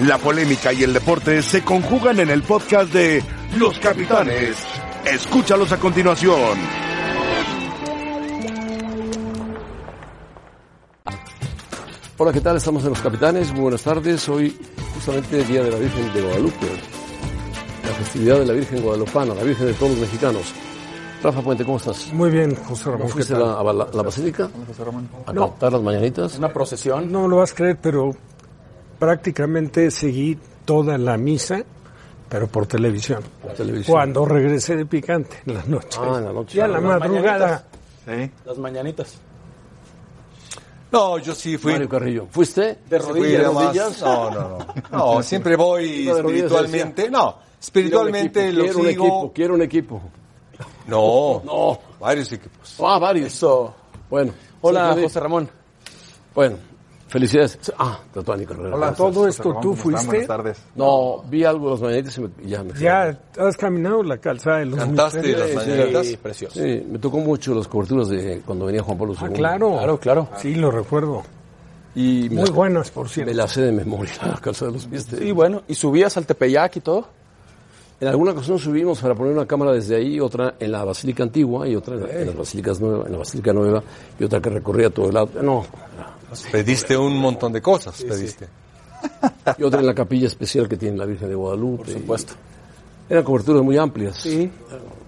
La polémica y el deporte se conjugan en el podcast de Los Capitanes. Escúchalos a continuación. Hola, ¿qué tal? Estamos en Los Capitanes. Muy buenas tardes. Hoy justamente el Día de la Virgen de Guadalupe. La festividad de la Virgen Guadalupana, la Virgen de todos los mexicanos. Rafa Puente, ¿cómo estás? Muy bien, José Ramón. ¿Fuiste a la, a la- la basílica? José Ramón. ¿A cantar las mañanitas? Una procesión. No lo vas a creer, pero prácticamente seguí toda la misa, pero por televisión. Por televisión. Cuando regresé de picante, en la noche. Ah, en la noche. A la Las madrugada. Sí. Las mañanitas. No, yo sí fui. Mario Carrillo. ¿Fuiste? De rodillas. de rodillas? No, no, no. No, siempre voy espiritualmente. No, espiritualmente lo equipo, quiero un sigo. equipo, quiero un equipo. No, No. varios equipos. Ah, varios. Eso. Bueno. Hola, José Ramón. Bueno, felicidades. Ah, Tatuani Carrera. Hola, todo esto tú fuiste. Buenas tardes. No, vi algo de las mañanitas y, me- y ya me fui. Ya has caminado la calzada de los Cantaste misterios? las sí, mañanitas. Sí, precioso. Sí, me tocó mucho las coberturas de cuando venía Juan Pablo II. Ah, claro. Claro, claro. Sí, lo recuerdo. Y me, Muy buenas, por me cierto. la sé de memoria, la calzada de los pies. Y bueno, ¿y subías al Tepeyac y todo? En alguna ocasión subimos para poner una cámara desde ahí, otra en la Basílica Antigua y otra en, la- en las Basílicas Nueva, en la Basílica Nueva y otra que recorría todo el lado. No, Pediste un montón de cosas, pediste. y otra en la capilla especial que tiene la Virgen de Guadalupe. Por supuesto. Eran coberturas muy amplias. Sí.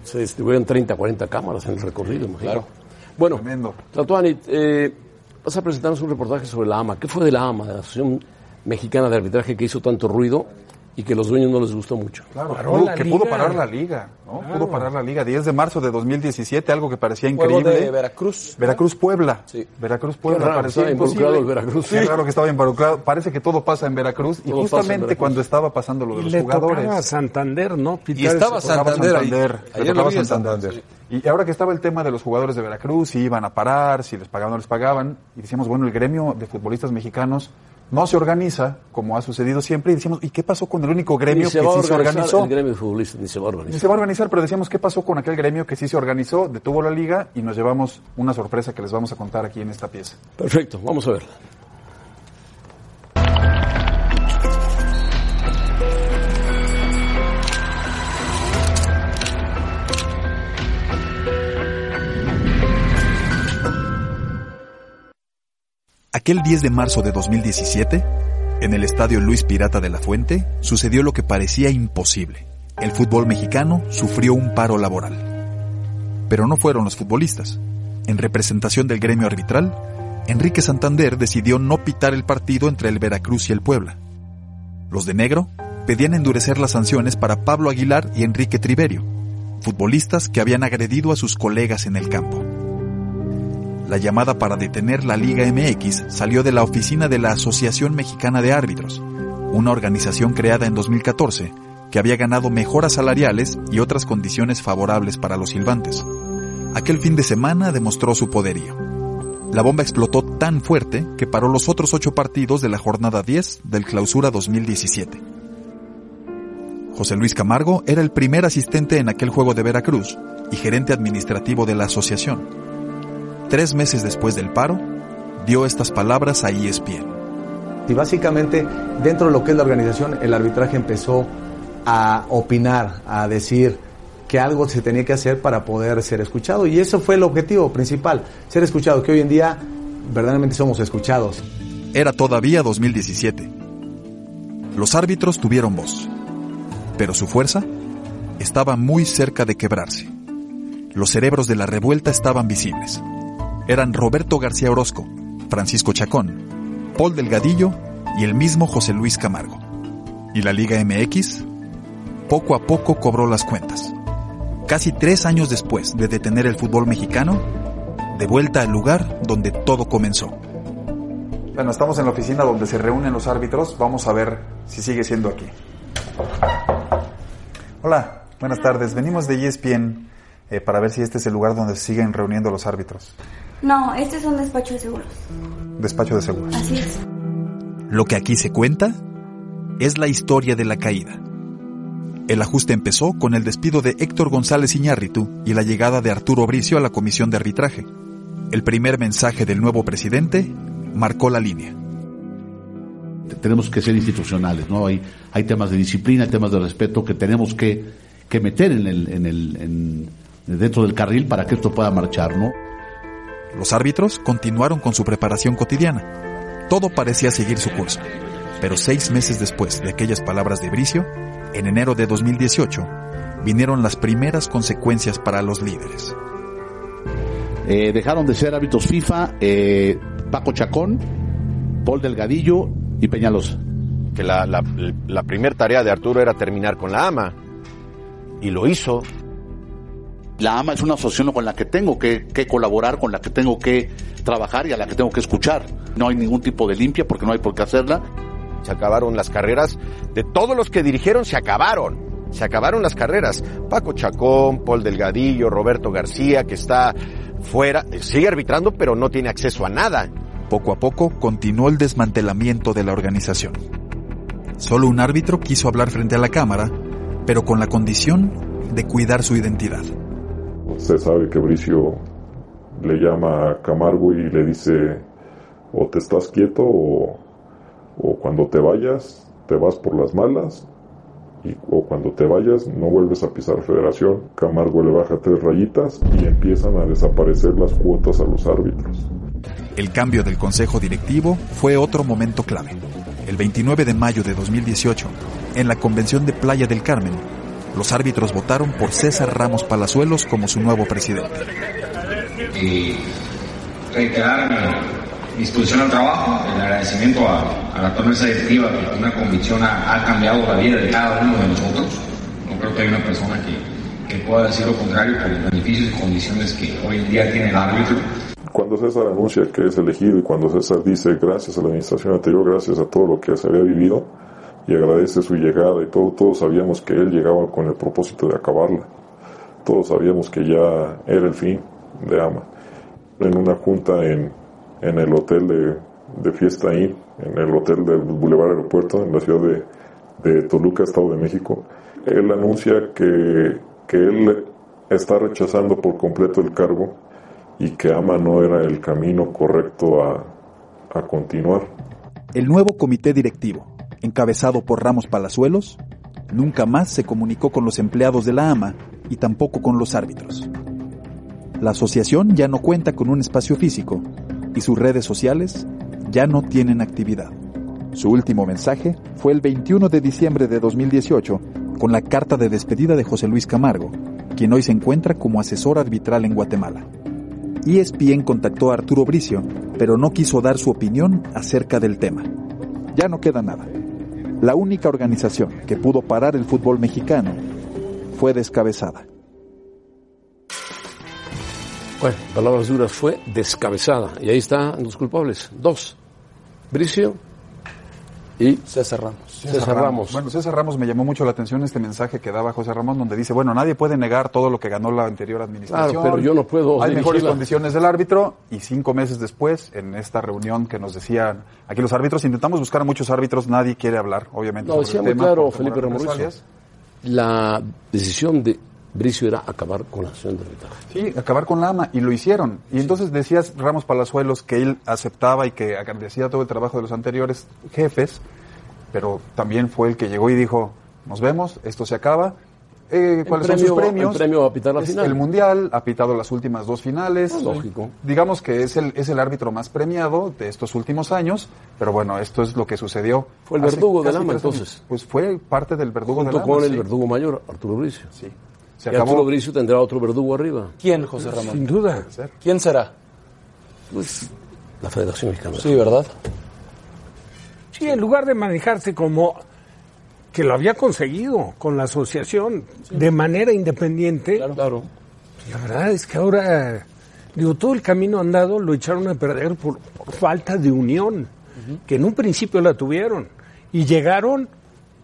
Se distribuían 30, 40 cámaras en el recorrido, imagino. Claro. Bueno, Tremendo. Tatuani, eh, vas a presentarnos un reportaje sobre la AMA. ¿Qué fue de la AMA, de la Asociación Mexicana de Arbitraje que hizo tanto ruido y que a los dueños no les gustó mucho? Claro, Paró pudo- la que liga. pudo parar la liga, ¿no? Claro. Pudo parar la liga. 10 de marzo de 2017, algo que parecía Juego increíble. de Veracruz. Veracruz-Puebla. Sí. Veracruz-Puebla. Qué raro, parecía estaba involucrado imposible. el Veracruz. Qué Sí. raro que estaba involucrado. Parece que todo pasa en Veracruz. Y Todo justamente Veracruz. cuando estaba pasando lo de Y los le tocaba jugadores. Santander, ¿no? Y Pitar estaba ese- tocaba Santander ahí. Santander, le tocaba Santander. Santander. Y ahora que estaba el tema de los jugadores de Veracruz, si iban a parar, si les pagaban o no les pagaban, y decíamos, bueno, el gremio de futbolistas mexicanos no se organiza, como ha sucedido siempre, y decíamos, ¿y qué pasó con el único gremio Ni que sí se organizó? el gremio de futbolistas, ni se va a Ni organizar. se va a organizar, pero decíamos qué pasó con aquel gremio que sí se organizó, detuvo la liga y nos llevamos una sorpresa que les vamos a contar aquí en esta pieza. Perfecto, vamos a ver. Aquel 10 de marzo de 2017, en el estadio Luis Pirata de la Fuente, sucedió lo que parecía imposible. El fútbol mexicano sufrió un paro laboral. Pero no fueron los futbolistas. En representación del gremio arbitral, Enrique Santander decidió no pitar el partido entre el Veracruz y el Puebla. Los de negro pedían endurecer las sanciones para Pablo Aguilar y Enrique Triverio, futbolistas que habían agredido a sus colegas en el campo. La llamada para detener la Liga MX salió de la oficina de la Asociación Mexicana de Árbitros, una organización creada en 2014 que había ganado mejoras salariales y otras condiciones favorables para los silbantes. Aquel fin de semana demostró su poderío. La bomba explotó tan fuerte que paró los otros ocho partidos de la jornada 10 del Clausura 2017. José Luis Camargo era el primer asistente en aquel juego de Veracruz y gerente administrativo de la asociación. Tres meses después del paro, dio estas palabras a ESPN. Y básicamente, dentro de lo que es la organización, el arbitraje empezó a opinar, a decir que algo se tenía que hacer para poder ser escuchado. Y eso fue el objetivo principal, ser escuchado, que hoy en día verdaderamente somos escuchados. Era todavía 2017. Los árbitros tuvieron voz, pero su fuerza estaba muy cerca de quebrarse. Los cerebros de la revuelta estaban visibles. Eran Roberto García Orozco, Francisco Chacón, Paul Delgadillo y el mismo José Luis Camargo. ¿Y la Liga MX? Poco a poco cobró las cuentas. Casi tres años después de detener el fútbol mexicano, de vuelta al lugar donde todo comenzó. Bueno, estamos en la oficina donde se reúnen los árbitros. Vamos a ver si sigue siendo aquí. Hola, buenas tardes. Venimos de ESPN eh, para ver si este es el lugar donde siguen reuniendo los árbitros. No, este es un despacho de seguros. Despacho de seguros. Así es. Lo que aquí se cuenta es la historia de la caída. El ajuste empezó con el despido de Héctor González Iñárritu y la llegada de Arturo Bricio a la comisión de arbitraje. El primer mensaje del nuevo presidente marcó la línea. tenemos que ser institucionales, ¿no? Hay, hay temas de disciplina, hay temas de respeto que tenemos que, que meter en el, en el, en, dentro del carril para que esto pueda marchar, ¿no? Los árbitros continuaron con su preparación cotidiana. Todo parecía seguir su curso. Pero seis meses después de aquellas palabras de Bricio, en enero de 2018, vinieron las primeras consecuencias para los líderes. Eh, dejaron de ser árbitros FIFA eh, Paco Chacón, Paul Delgadillo y Peñalosa. Que la, la, la primera tarea de Arturo era terminar con la AMA. Y lo hizo. La AMA es una asociación con la que tengo que, que, colaborar, con la que tengo que trabajar y a la que tengo que escuchar. No hay ningún tipo de limpia porque no hay por qué hacerla. Se acabaron las carreras de todos los que dirigieron, se acabaron. Se acabaron las carreras. Paco Chacón, Paul Delgadillo, Roberto García, que está fuera, sigue arbitrando, pero no tiene acceso a nada. Poco a poco continuó el desmantelamiento de la organización. Solo un árbitro quiso hablar frente a la cámara, pero con la condición de cuidar su identidad. Usted sabe que Bricio le llama a Camargo y le dice o te estás quieto o, o cuando te vayas te vas por las malas y, o cuando te vayas no vuelves a pisar federación. Camargo le baja tres rayitas y empiezan a desaparecer las cuotas a los árbitros. El cambio del consejo directivo fue otro momento clave. El 29 de mayo de 2018, en la convención de Playa del Carmen, los árbitros votaron por César Ramos Palazuelos como su nuevo presidente. Y reiterar mi disposición al trabajo, el agradecimiento a, a la mesa directiva que una convicción ha, ha, cambiado la vida de cada uno de nosotros. No creo que haya una persona que, que pueda decir lo contrario por los beneficios y condiciones que hoy en día tiene el árbitro. Cuando César anuncia que es elegido y cuando César dice gracias a la administración anterior, gracias a todo lo que se había vivido y agradece su llegada y todo, todos sabíamos que él llegaba con el propósito de acabarla. Todos sabíamos que ya era el fin de AMA. En una junta en, en el hotel de, de Fiesta Inn, en el hotel del Boulevard Aeropuerto, en la ciudad de, de Toluca, Estado de México, él anuncia que, que él está rechazando por completo el cargo y que AMA no era el camino correcto a, a continuar. El nuevo comité directivo, encabezado por Ramos Palazuelos, nunca más se comunicó con los empleados de la AMA y tampoco con los árbitros. La asociación ya no cuenta con un espacio físico y sus redes sociales ya no tienen actividad. Su último mensaje fue el 21 de diciembre de 2018 con la carta de despedida de José Luis Camargo, quien hoy se encuentra como asesor arbitral en Guatemala. ESPN contactó a Arturo Bricio, pero no quiso dar su opinión acerca del tema. Ya no queda nada. La única organización que pudo parar el fútbol mexicano fue descabezada. Bueno, palabras duras, fue descabezada. Y ahí están los culpables. Dos. Bricio y César Ramos. César, César Ramos. Ramos. Bueno, César Ramos me llamó mucho la atención este mensaje que daba José Ramón, donde dice, bueno, nadie puede negar todo lo que ganó la anterior administración. Claro, pero yo no puedo. Hay mejores condiciones del árbitro y cinco meses después, en esta reunión que nos decían aquí los árbitros, intentamos buscar a muchos árbitros, nadie quiere hablar, obviamente. No, sobre decía el muy tema, claro Felipe Ramón. La decisión de Bricio era acabar con la acción de arbitraje. Sí, acabar con la AMA, y lo hicieron. Y entonces decías Ramos Palazuelos que él aceptaba y que agradecía todo el trabajo de los anteriores jefes, pero también fue el que llegó y dijo, nos vemos, esto se acaba. Eh, ¿Cuáles premio, son sus premios? El premio a pitar la Es final. El Mundial, ha pitado las últimas dos finales. Ah, lógico. Digamos que es el, es el árbitro más premiado de estos últimos años, pero bueno, esto es lo que sucedió. Fue el verdugo del AMA, entonces. Pues fue parte del verdugo del AMA, con el sí. verdugo mayor, Arturo Bricio. Sí. Se y acabó. Arturo Bricio tendrá otro verdugo arriba. ¿Quién, José Ramón? Sin duda. ¿Quién será? Pues la Federación Mexicana. Sí, ¿verdad? Sí, en lugar de manejarse como que lo había conseguido con la asociación de manera independiente, Claro. la verdad es que ahora, digo, todo el camino andado lo echaron a perder por, por falta de unión, que en un principio la tuvieron, y llegaron,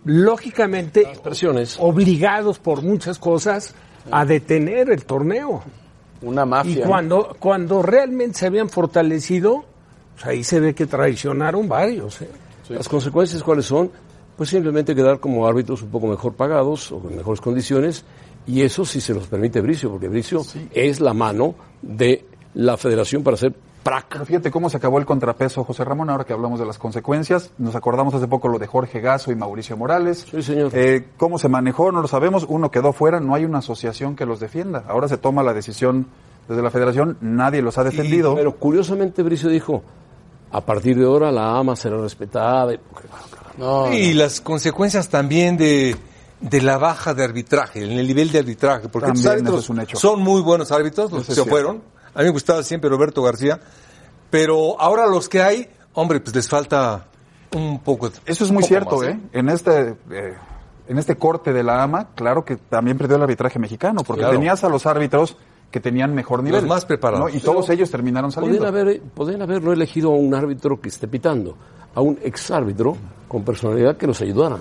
lógicamente, Presiones. obligados por muchas cosas a detener el torneo. Una Y mafia. cuando, cuando realmente se habían fortalecido, pues ahí se ve que traicionaron varios. ¿eh? Las consecuencias, ¿cuáles son? Pues simplemente quedar como árbitros un poco mejor pagados o con mejores condiciones, y eso sí se los permite Bricio, porque Bricio es la mano de la federación para hacer prac. Pero fíjate cómo se acabó el contrapeso, José Ramón, ahora que hablamos de las consecuencias. Nos acordamos hace poco lo de Jorge Gaso y Mauricio Morales. Sí, señor. Eh, ¿Cómo se manejó? No lo sabemos. Uno quedó fuera, no hay una asociación que los defienda. Ahora se toma la decisión desde la federación, nadie los ha defendido. pero curiosamente Bricio dijo, a partir de ahora la ama será respetada. y- No, y las consecuencias también de, de la baja de arbitraje, en el nivel de arbitraje, porque También los árbitros eso es un hecho. son muy buenos árbitros, los Eso que se cierto. fueron. A mí me gustaba siempre Roberto García, pero ahora los que hay, hombre, pues les falta un poco. Eso es muy cierto, más, ¿eh? En este, eh, en este corte de la AMA, claro que también perdió el arbitraje mexicano, porque Claro. tenías a los árbitros que tenían mejor nivel. Los más preparados. ¿no? Y todos ellos terminaron saliendo. Podrían, haber, podrían haberlo elegido a un árbitro que esté pitando, a un exárbitro con personalidad que nos ayudara,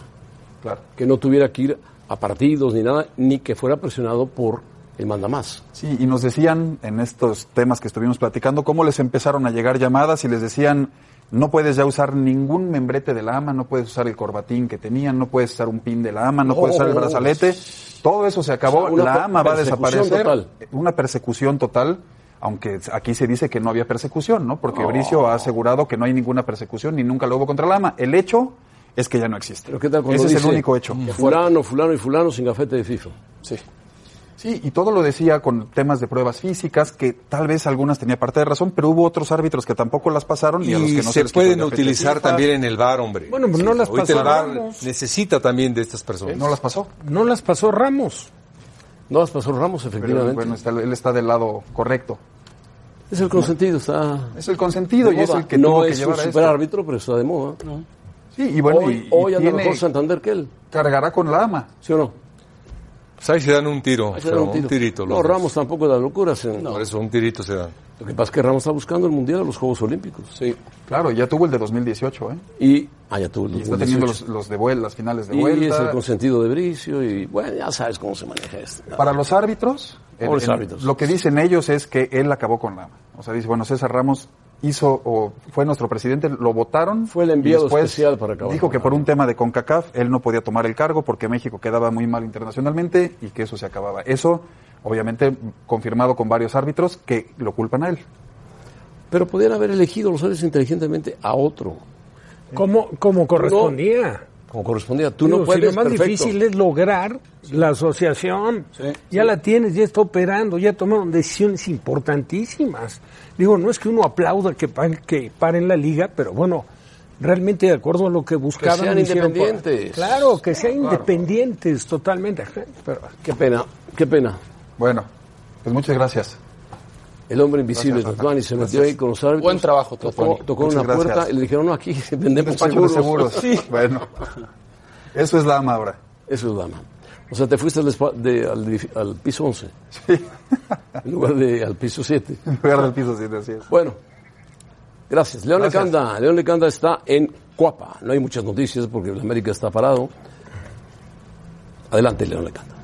Claro. que no tuviera que ir a partidos ni nada, ni que fuera presionado por el mandamás. Sí, y nos decían en estos temas que estuvimos platicando cómo les empezaron a llegar llamadas y les decían no puedes ya usar ningún membrete de la AMA, no puedes usar el corbatín que tenían, no puedes usar un pin de la AMA, no No. puedes usar el brazalete. Todo eso se acabó, O sea, una la AMA va a desaparecer. total. Una persecución total, aunque aquí se dice que no había persecución, ¿no? Porque No. Bricio ha asegurado que no hay ninguna persecución ni nunca lo hubo contra la AMA. El hecho es que ya no existe. Pero ¿qué tal cuando Ese es el único hecho. Fulano, fulano y fulano sin gafete de FIFA. Sí. Sí, y todo lo decía con temas de pruebas físicas, que tal vez algunas tenía parte de razón, pero hubo otros árbitros que tampoco las pasaron y, a los que no se, les quitó pueden utilizar también en el bar, hombre. Bueno, pues no las pasó el bar Ramos. necesita también de estas personas. No las pasó. No las pasó Ramos. No las pasó Ramos, Pero efectivamente. bueno, está- él está del lado correcto. es el consentido, está... Es el consentido y es el que no tuvo que es un llevar a esto. superárbitro, pero está de moda. Sí, y bueno, hoy y, y hoy anda tiene- mejor Santander que él, cargará con la AMA. ¿sí o no? Pues ahí se dan un tiro, se un tirito. No, los dos. Ramos tampoco da locuras. en- Por eso un tirito se dan. Lo que pasa es que Ramos está buscando el Mundial a los Juegos Olímpicos. Sí. Claro, ya tuvo el de 2018, ¿eh? Y, ah, ya tuvo el Y está teniendo 2018. los, los de vuelta, las finales de Y es el vuelta. consentido de Bricio y, bueno, ya sabes cómo se maneja esto. Para los árbitros, en- árbitros. lo que dicen ellos es que él acabó con la AMA. O sea, dice, bueno, César Ramos hizo o fue nuestro presidente, lo votaron. Fue el enviado especial para acabar Dijo que por un tema de CONCACAF él no podía tomar el cargo porque México quedaba muy mal internacionalmente y que eso se acababa. Eso, obviamente, confirmado con varios árbitros que lo culpan a él. Pero podían haber elegido los árbitros inteligentemente a otro, Como, como correspondía. como correspondía. Tú Digo, no si puedes, lo más perfecto. difícil es lograr la asociación. ya la tienes, ya está operando, ya tomaron decisiones importantísimas. Digo, no es que uno aplauda que, que paren la liga, pero bueno, realmente de acuerdo a lo que buscaban. sean hicieron por- independientes. Claro, que sean independientes totalmente. Pero, Qué pena, qué pena. Bueno, pues muchas gracias. El hombre invisible Tatuani se metió ahí con los árbitros. Buen trabajo, tocó, tocó una puerta y le dijeron, no, aquí vendemos seguros. seguros. Sí. Bueno, eso es la ahora. Eso es dama. O sea, te fuiste al, de- al, piso 11 en lugar de al piso 7. En lugar del piso, sí, así es. Bueno, gracias. León Gracias. Lecanda. León Lecanda está en Cuapa. No hay muchas noticias porque el América está parado. Adelante, León Lecanda.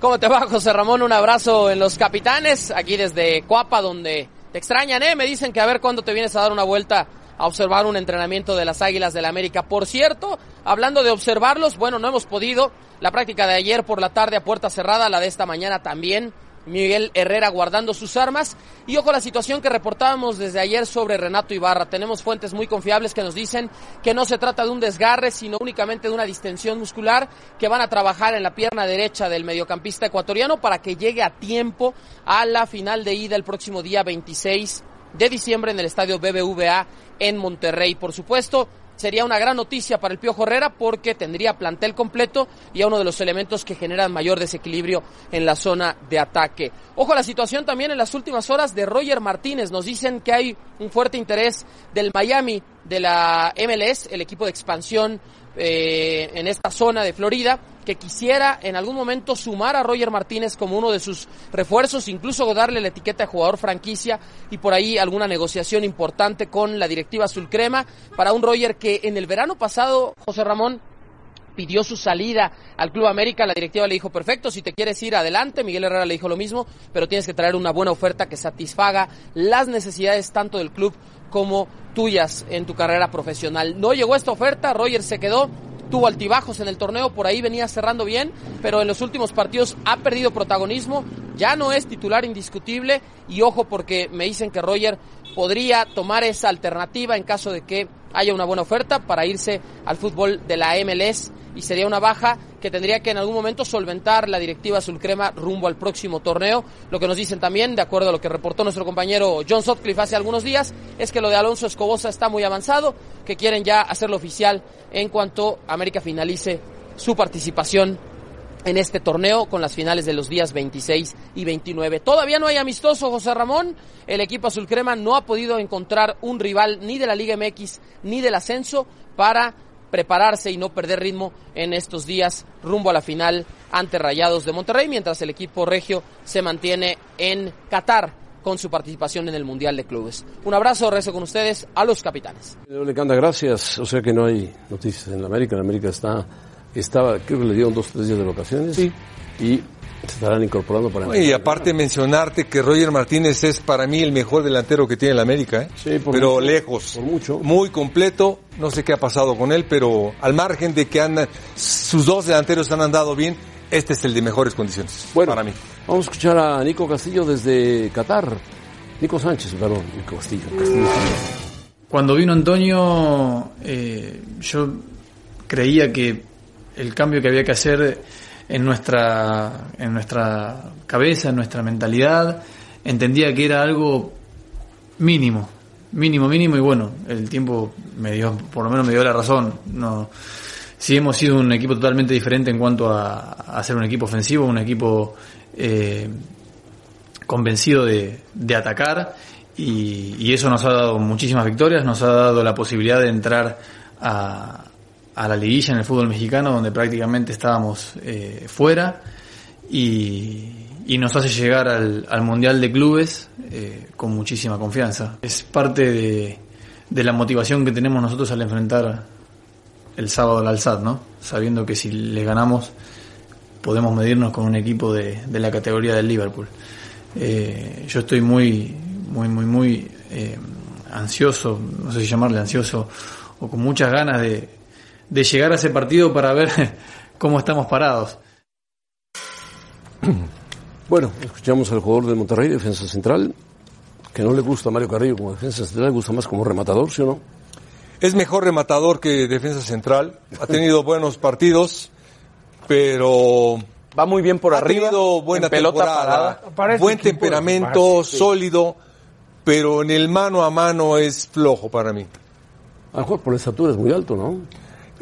¿Cómo te va, José Ramón? Un abrazo en los capitanes, aquí desde Cuapa, donde te extrañan, ¿eh? Me dicen que a ver cuándo te vienes a dar una vuelta a observar un entrenamiento de las Águilas del la América. Por cierto, hablando de observarlos, bueno, no hemos podido. La práctica de ayer por la tarde a puerta cerrada, la de esta mañana también. Miguel Herrera guardando sus armas. Y ojo la situación que reportábamos desde ayer sobre Renato Ibarra. Tenemos fuentes muy confiables que nos dicen que no se trata de un desgarre, sino únicamente de una distensión muscular que van a trabajar en la pierna derecha del mediocampista ecuatoriano para que llegue a tiempo a la final de ida el próximo día 26 de diciembre en el estadio BBVA en Monterrey. Por supuesto, sería una gran noticia para el Piojo Herrera porque tendría plantel completo y a uno de los elementos que generan mayor desequilibrio en la zona de ataque. Ojo a la situación también en las últimas horas de Roger Martínez. Nos dicen que hay un fuerte interés del Miami, de la MLS, el equipo de expansión eh, en esta zona de Florida, que quisiera en algún momento sumar a Roger Martínez como uno de sus refuerzos, incluso darle la etiqueta de jugador franquicia y por ahí alguna negociación importante con la directiva azul crema para un Roger que en el verano pasado, José Ramón, pidió su salida al Club América, la directiva le dijo, perfecto, si te quieres ir adelante, Miguel Herrera le dijo lo mismo, pero tienes que traer una buena oferta que satisfaga las necesidades tanto del club como tuyas en tu carrera profesional. No llegó esta oferta, Roger se quedó, tuvo altibajos en el torneo, por ahí venía cerrando bien, pero en los últimos partidos ha perdido protagonismo, ya no es titular indiscutible y ojo porque me dicen que Roger podría tomar esa alternativa en caso de que haya una buena oferta para irse al fútbol de la MLS y sería una baja que tendría que en algún momento solventar la directiva Sulcrema rumbo al próximo torneo. Lo que nos dicen también, de acuerdo a lo que reportó nuestro compañero John Sutcliffe hace algunos días, es que lo de Alonso Escobosa está muy avanzado, que quieren ya hacerlo oficial en cuanto América finalice su participación en este torneo con las finales de los días 26 y 29. Todavía no hay amistoso, José Ramón. El equipo azul crema no ha podido encontrar un rival ni de la Liga MX ni del ascenso para prepararse y no perder ritmo en estos días rumbo a la final ante Rayados de Monterrey, mientras el equipo regio se mantiene en Qatar con su participación en el Mundial de Clubes. Un abrazo, rezo con ustedes a los capitanes. Le gracias, o sea que no hay noticias en América, América está estaba, creo que le dieron dos o tres días de vacaciones. Y se estarán incorporando para... Y aparte mencionarte que Roger Martínez es para mí el mejor delantero que tiene la América, ¿eh? pero lejos. Por mucho. Muy completo. No sé qué ha pasado con él, pero al margen de que andan, sus dos delanteros han andado bien, este es el de mejores condiciones. Bueno, para mí. Vamos a escuchar a Nico Castillo desde Qatar. Nico Sánchez, perdón, Nico Castillo. Castillo. Cuando vino Antonio, eh, yo creía que el cambio que había que hacer en nuestra, en nuestra cabeza, en nuestra mentalidad, entendía que era algo mínimo, mínimo, mínimo, y bueno, el tiempo me dio, por lo menos me dio la razón. No, sí hemos sido un equipo totalmente diferente en cuanto a, a ser un equipo ofensivo, un equipo eh, convencido de, de atacar, y, y eso nos ha dado muchísimas victorias, nos ha dado la posibilidad de entrar a, a la liguilla en el fútbol mexicano, donde prácticamente estábamos eh, fuera, y, nos hace llegar al, al Mundial de Clubes eh, con muchísima confianza. Es parte de, la motivación que tenemos nosotros al enfrentar el sábado al Alzad, ¿no? Sabiendo que si le ganamos podemos medirnos con un equipo de, de la categoría del Liverpool. Eh, yo estoy muy, muy, muy, muy ansioso, no sé si llamarle ansioso, o con muchas ganas de, de llegar a ese partido para ver cómo estamos parados. Bueno, escuchamos al jugador de Monterrey, defensa central, que no le gusta a Mario Carrillo como defensa central, le gusta más como rematador, ¿sí o no? Es mejor rematador que defensa central, ha tenido buenos partidos, pero va muy bien por ha arriba. tenido buena pelota temporada, Para buen equipo temperamento, sólido, pero en el mano a mano es flojo para mí. A lo mejor por la estatura es muy alto, ¿no?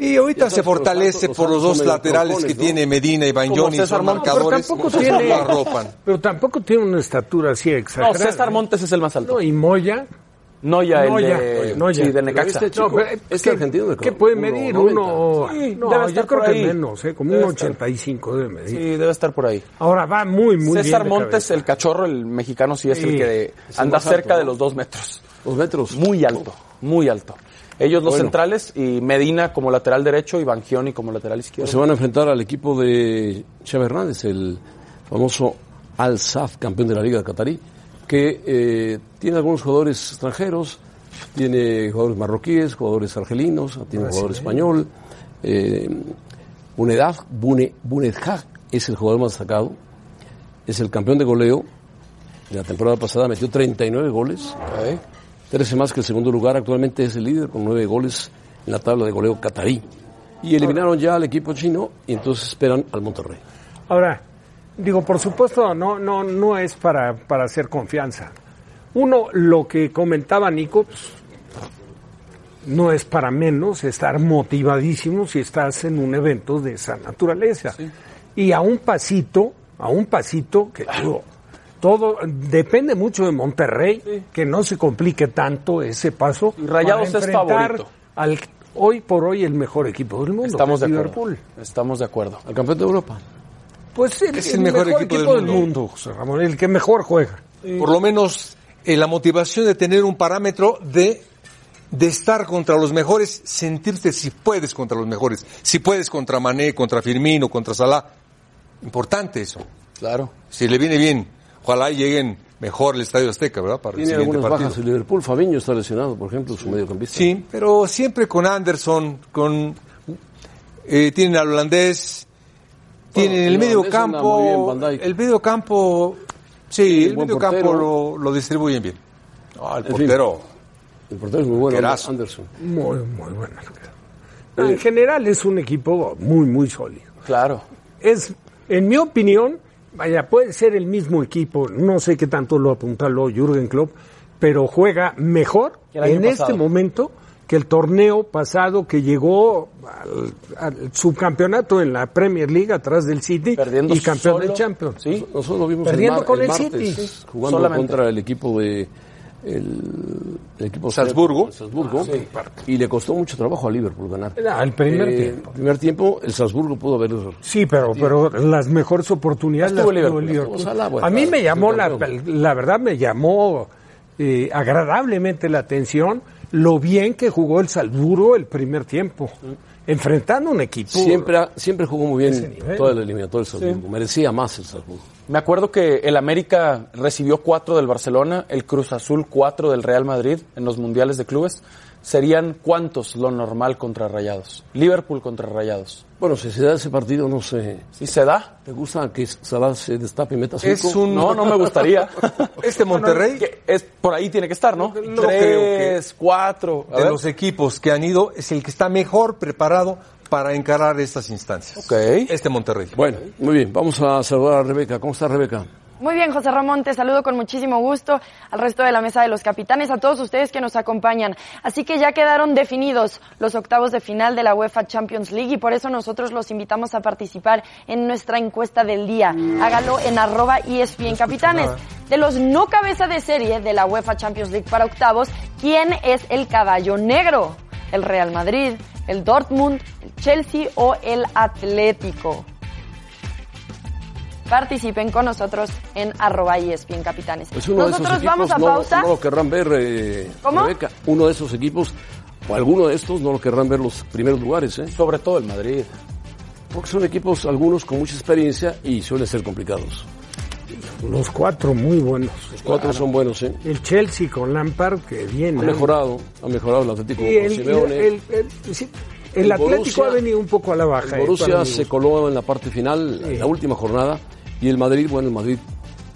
Y ahorita se fortalece los por los dos laterales que ¿no? tiene Medina y Bagnoni, son Montes, Pero marcadores, tampoco lo tiene, arropan. pero tampoco tiene una estatura así No, exagerada. César ¿eh? Montes es el más alto. No, y Moya. No ya el Noya, de, Noya. sí, de Necaxa. Este chico, No, pero, este ¿qué- argentino de ¿Qué puede medir? Uno. Sí, no, debe yo estar creo por que ahí. menos, ¿eh? como Debe un estar. 85 debe medir. Sí, debe estar por ahí. Ahora va muy, muy bien. César Montes, cabeza. el cachorro, el mexicano, sí es Sí. el que anda alto, cerca ¿no? de los dos metros. Dos metros. Muy alto, muy alto. Ellos los Bueno. centrales y Medina como lateral derecho y Bangioni como lateral izquierdo. Se van a enfrentar al equipo de Xavi Hernández, el famoso Al-Saf, campeón de la Liga de Catarí, que eh, tiene algunos jugadores extranjeros, tiene jugadores marroquíes, jugadores argelinos, tiene un jugador español. Eh, Bune, es el jugador más destacado, es el campeón de goleo. De la temporada pasada metió 39 goles, 13 más que el segundo lugar. Actualmente es el líder con 9 goles en la tabla de goleo catarí. Y eliminaron ya al equipo chino y entonces esperan al Monterrey. Ahora, digo, por supuesto, no, no, no es para, para hacer confianza. Uno, lo que comentaba Nico, pues, no es para menos estar motivadísimo si estás en un evento de esa naturaleza. Y a un pasito, a un pasito, que digo, todo depende mucho de Monterrey, que no se complique tanto ese paso. Y Rayados para es favorito. Al, hoy por hoy el mejor equipo del mundo. Estamos que de es acuerdo. Liverpool. Estamos de acuerdo. Al campeón de Europa. Pues el, Es el mejor equipo del mundo. José Ramón, el que mejor juega. Por lo menos eh, la motivación de tener un parámetro de, de estar contra los mejores, sentirte si puedes contra los mejores, si puedes contra Mané, contra Firmino, contra Salah. Importante eso. Claro. Si le viene bien, ojalá y lleguen mejor al Estadio Azteca, ¿verdad? Para el Tiene siguiente algunas partido. bajas el Liverpool. Fabiño está lesionado, por ejemplo, su mediocampista. Sí, pero siempre con Anderson, con eh, tienen al holandés, Tienen el medio bien, campo, el medio campo, sí, el buen medio campo lo, lo distribuyen bien. Ah, el En fin. portero. El portero es muy bueno, Querazo. Anderson. Muy, muy bueno. No, en general es un equipo muy, muy sólido. Claro. Es, en mi opinión, vaya, puede ser el mismo equipo, no sé qué tanto lo apuntaló Jürgen Klopp, pero juega mejor en pasado. este momento que el torneo pasado que llegó al, al subcampeonato en la Premier League atrás del City Perdiendo y campeón solo. del Champions. Sí. Nosotros lo vimos Perdiendo el, mar- con el el martes, City. jugando Solamente. contra el equipo de el, el equipo Salzburgo. Salzburgo y le costó mucho trabajo a Liverpool ganar. Era el primer Eh, tiempo. El primer tiempo el Salzburgo pudo haber Sí, pero, pero las mejores oportunidades las tuvo Liverpool. el Liverpool. Estuvo Salah, bueno, A mí me llamó, la, la verdad me llamó eh, agradablemente la atención lo bien que jugó el Salzburgo el primer tiempo, enfrentando un equipo. Siempre, siempre jugó muy bien toda la eliminatoria del Salzburgo. Merecía más el Salzburgo. Me acuerdo que el América recibió cuatro del Barcelona, el Cruz Azul cuatro del Real Madrid en los mundiales de clubes. ¿Serían cuántos lo normal contra Rayados? Liverpool contra Rayados. Bueno, si se da ese partido, no sé. ¿Sí se da? ¿Te gusta que Salah se destape y meta cinco? Es un- No, no me gustaría. Este Monterrey, Que es, por ahí tiene que estar, ¿no? No creo que- Tres, cuatro. A de ver. los equipos que han ido, es el que está mejor preparado para encarar estas instancias. Ok. Este Monterrey. Bueno, muy bien. Vamos a saludar a Rebeca. ¿Cómo está Rebeca? Muy bien, José Ramón, te saludo con muchísimo gusto al resto de la mesa de los capitanes, a todos ustedes que nos acompañan. Así que ya quedaron definidos los octavos de final de la UEFA Champions League y por eso nosotros los invitamos a participar en nuestra encuesta del día. Hágalo en arroba ESPN Capitanes. De los no cabeza de serie de la UEFA Champions League para octavos, ¿quién es el caballo negro? ¿El Real Madrid, el Dortmund, el Chelsea o el Atlético? Participen con nosotros en arroba ESPN Capitanes. Pues uno Nosotros de esos equipos vamos a no, pausa. no lo querrán ver, eh, ¿Cómo? Rebeca. Uno de esos equipos, o alguno de estos, no lo querrán ver los primeros lugares, ¿eh? Sobre todo el Madrid. Porque son equipos, algunos con mucha experiencia y suelen ser complicados. Los cuatro muy buenos. Los cuatro son buenos, ¿eh? El Chelsea con Lampard, que bien. Ha mejorado, ha mejorado el Atlético Y con el, Simeone. el- el- sí, el El Atlético Borussia- ha venido un poco a la baja. El eh, Borussia mi se coló en la parte final, en la última jornada, y el Madrid, bueno, el Madrid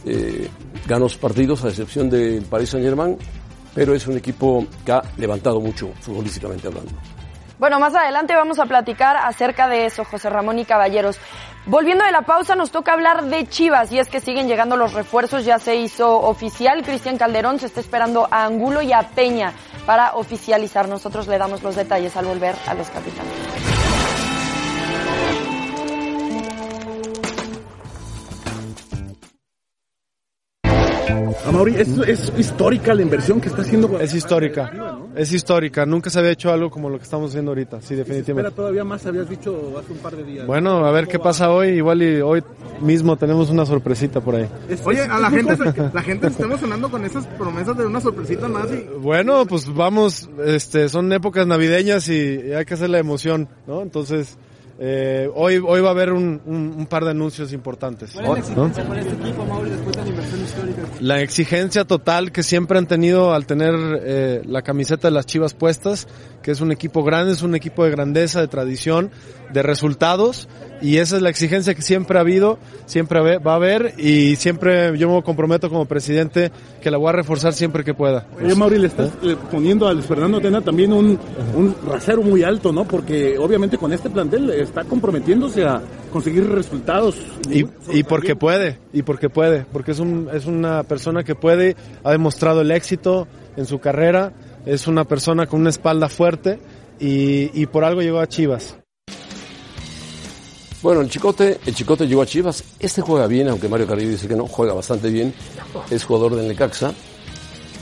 eh, ganó sus partidos, a excepción del Paris Saint Germain, pero es un equipo que ha levantado mucho, futbolísticamente hablando. Bueno, más adelante vamos a platicar acerca de eso, José Ramón y Caballeros. Volviendo de la pausa, nos toca hablar de Chivas y es que siguen llegando los refuerzos, ya se hizo oficial. Cristian Calderón se está esperando a Angulo y a Peña para oficializar. Nosotros le damos los detalles al volver a los capitanes. Amaury, es, es histórica la inversión que está haciendo. Es histórica, es histórica. Nunca se había hecho algo como lo que estamos haciendo ahorita, sí, Espera definitivamente. todavía más, habías dicho hace un par de días. Bueno, a ver qué pasa hoy. Igual y hoy mismo tenemos una sorpresita por ahí. Oye, a la gente, la gente está emocionando con esas promesas de una sorpresita más y Bueno, pues vamos, este, son épocas navideñas y hay que hacer la emoción, ¿no? Entonces, eh, hoy, hoy va a haber un, un- un par de anuncios importantes. ¿no? para este equipo, Mauri, después de la inversión histórica? La exigencia total que siempre han tenido al tener eh, la camiseta de las Chivas puestas, que es un equipo grande, es un equipo de grandeza, de tradición, de resultados, y esa es la exigencia que siempre ha habido, siempre va a haber, y siempre yo me comprometo como presidente que la voy a reforzar siempre que pueda. Oye, Mauri, le estás eh, poniendo a Luis Fernando Tena también un, un rasero muy alto, ¿no? Porque obviamente con este plantel está comprometiéndose a conseguir resultados. Y, y porque puede, y porque puede, porque es, un, es una persona que puede, ha demostrado el éxito en su carrera, es una persona con una espalda fuerte y, y por algo llegó a Chivas. Bueno, el Chicote, el Chicote llegó a Chivas. Este juega bien, aunque Mario Carrillo dice que no, juega bastante bien. Es jugador del Necaxa.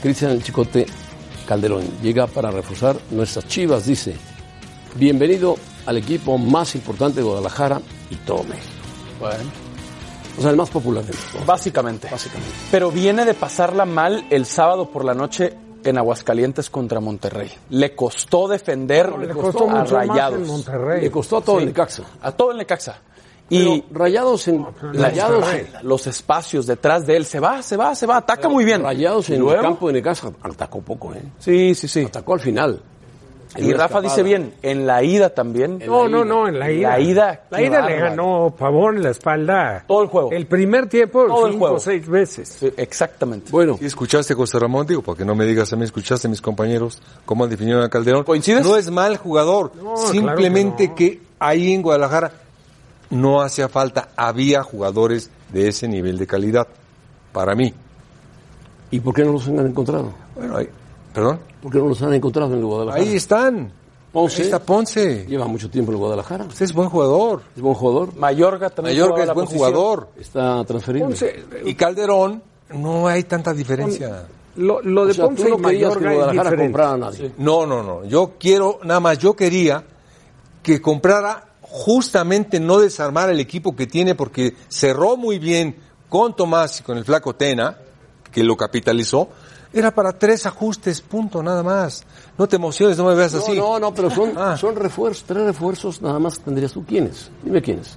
Cristian el Chicote Calderón llega para reforzar nuestras Chivas, dice. Bienvenido al equipo más importante de Guadalajara y todo México. Bueno. O sea, el más popular de. Básicamente. Básicamente. Pero viene de pasarla mal el sábado por la noche en Aguascalientes contra Monterrey. Le costó defender le costó a mucho más Rayados. en Monterrey. Le costó a todo Sí. el Necaxa. A todo el Necaxa. Y Pero Rayados en Rayados, los espacios detrás de él, se va, se va, se va, ataca muy bien. Rayados en luego- el campo de Necaxa atacó poco, ¿eh? Sí, sí, sí. Atacó al final. Y Rafa dice bien, en la ida también. No, no, no, en la ida. La ida. La qué ida le ganó Pavón en la espalda. Todo el juego. El primer tiempo, Todo el cinco juego. o seis veces. Sí, exactamente. Bueno, ¿Y escuchaste José Ramón? Digo, porque no me digas a mí, escuchaste a mis compañeros cómo definieron a Calderón. ¿Coincides? No es mal jugador, No, simplemente claro que que, ahí en Guadalajara no hacía falta, había jugadores de ese nivel de calidad, para mí. ¿y por qué no los han encontrado? Bueno, ahí, perdón, ¿Por qué no los han encontrado en el Guadalajara? ahí están. Ponce. Ahí está Ponce. Lleva mucho tiempo en el Guadalajara. Usted es buen jugador. Es buen jugador. Mayorga también. Mayorga es la buen posición. jugador. Está transferido. Ponce, Y Calderón, no hay tanta diferencia. lo, lo de O sea, Ponce no y que Mayorga es Guadalajara diferente. comprara a nadie. No, no, no. Yo quiero, nada más, yo quería que comprara justamente no desarmar el equipo que tiene porque cerró muy bien con Tomás y con el flaco Tena, que lo capitalizó. Era para tres ajustes, punto, nada más. No te emociones, no me veas No, así. no, no, pero son, Ah. son refuerzos, tres refuerzos nada más tendrías tú. ¿Quiénes? Dime quiénes.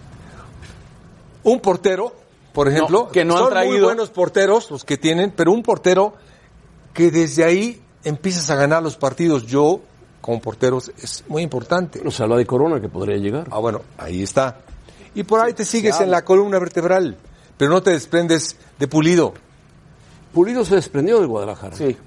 Un portero, por ejemplo, No, que no han son muy traído. buenos porteros los que tienen, pero un portero que desde ahí empiezas a ganar los partidos. Yo, como porteros, es muy importante. Bueno, se habla de Corona que podría llegar. Ah, bueno, ahí está. Y por ahí te sigues en la columna vertebral, pero no te desprendes de Pulido. Pulido se desprendió del Guadalajara. Sí.